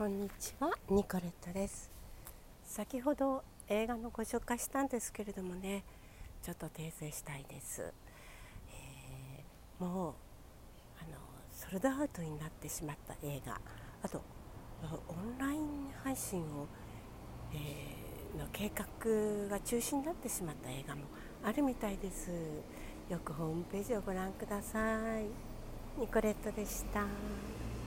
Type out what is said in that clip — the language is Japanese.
こんにちはニコレットです。先ほど映画のご紹介したんですけれどもねちょっと訂正したいです、えー、もうあのソルドアウトになってしまった映画あとオンライン配信を、えー、の計画が中止になってしまった映画もあるみたいです。よくホームページをご覧ください。ニコレットでした。